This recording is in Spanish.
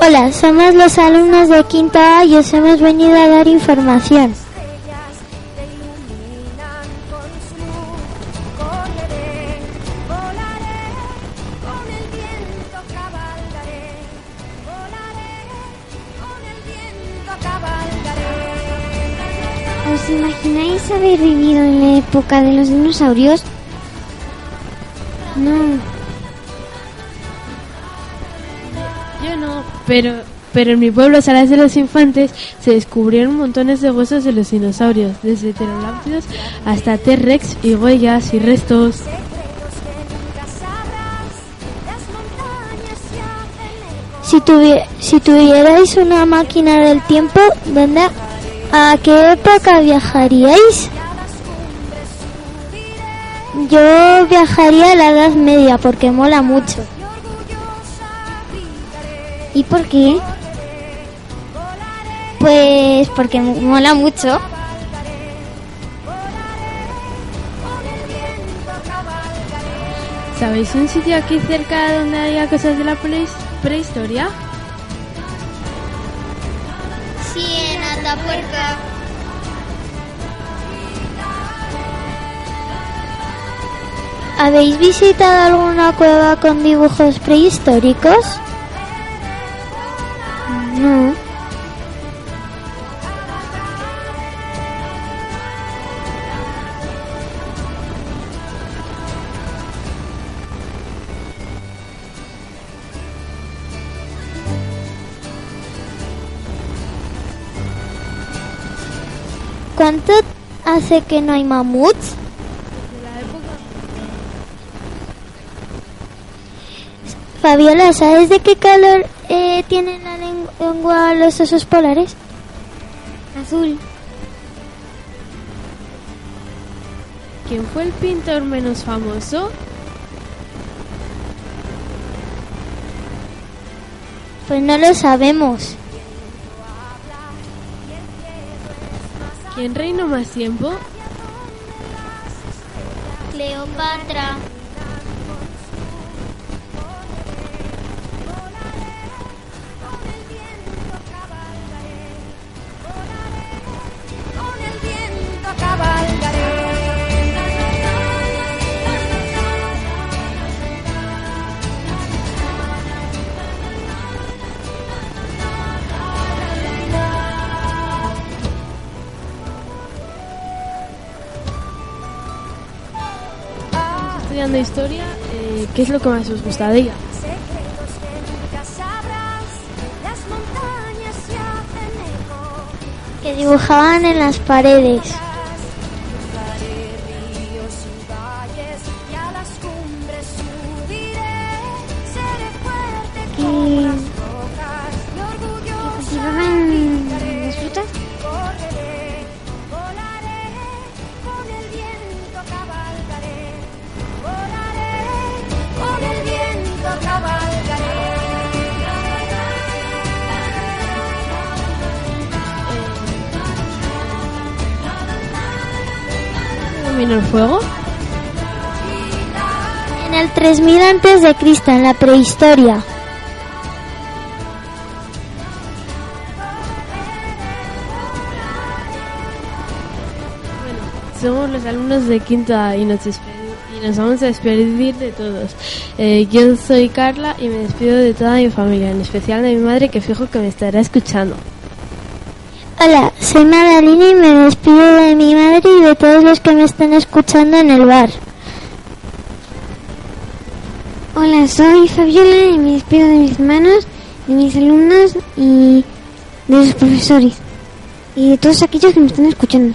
Hola, somos los alumnos de quinto A y os hemos venido a dar información. ¿Os imagináis haber vivido en la época de los dinosaurios? No. Yo no, pero, pero en mi pueblo, Salas de los Infantes, se descubrieron montones de huesos de los dinosaurios, desde pterodáctilos hasta T-Rex y huellas y restos. Si, tuvi- si tuvierais una máquina del tiempo, ¿dónde, ¿a qué época viajaríais? Yo viajaría a la Edad Media porque mola mucho. ¿Y por qué? Pues porque mo- mola mucho. ¿Sabéis un sitio aquí cerca donde haya cosas de la prehis- prehistoria? Sí, en Atapuerca. ¿Habéis visitado alguna cueva con dibujos prehistóricos? No. ¿Cuánto hace que no hay mamuts? Fabiola, ¿sabes de qué color eh, tienen la len- lengua los osos polares? Azul. ¿Quién fue el pintor menos famoso? Pues no lo sabemos. ¿Quién reinó más tiempo? Cleopatra. Estudiando historia, eh, ¿qué es lo que más os gusta de ella? Que dibujaban en las paredes. ¿Dominó el fuego? En el 3000 antes de Cristo, en la prehistoria. Somos los alumnos de quinto A y nos, y nos vamos a despedir de todos. Eh, yo soy Carla y me despido de toda mi familia, en especial de mi madre que fijo que me estará escuchando. Hola, soy Madalina y me despido de mi madre y de todos los que me están escuchando en el bar. Hola, soy Fabiola y me despido de mis hermanos, de mis alumnos y de los profesores y de todos aquellos que me están escuchando.